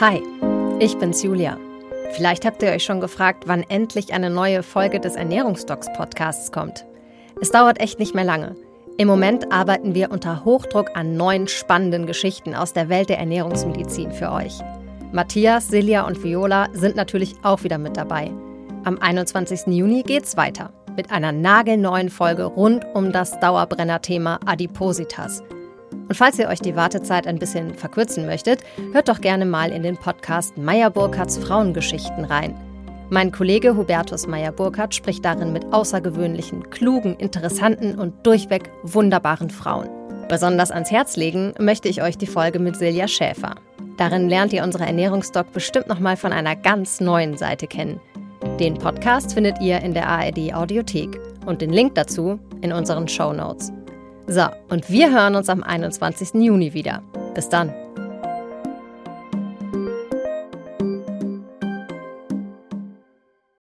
Hi, ich bin's Julia. Vielleicht habt ihr euch schon gefragt, wann endlich eine neue Folge des Ernährungsdocs Podcasts kommt. Es dauert echt nicht mehr lange. Im Moment arbeiten wir unter Hochdruck an neuen spannenden Geschichten aus der Welt der Ernährungsmedizin für euch. Matthias, Silja und Viola sind natürlich auch wieder mit dabei. Am 21. Juni geht's weiter mit einer nagelneuen Folge rund um das Dauerbrenner-Thema Adipositas. Und falls ihr euch die Wartezeit ein bisschen verkürzen möchtet, hört doch gerne mal in den Podcast Meyer-Burkhardts Frauengeschichten rein. Mein Kollege Hubertus Meyer-Burkhardt spricht darin mit außergewöhnlichen, klugen, interessanten und durchweg wunderbaren Frauen. Besonders ans Herz legen möchte ich euch die Folge mit Silja Schäfer. Darin lernt ihr unsere Ernährungsdoc bestimmt nochmal von einer ganz neuen Seite kennen. Den Podcast findet ihr in der ARD Audiothek und den Link dazu in unseren Show Notes. So, und wir hören uns am 21. Juni wieder. Bis dann.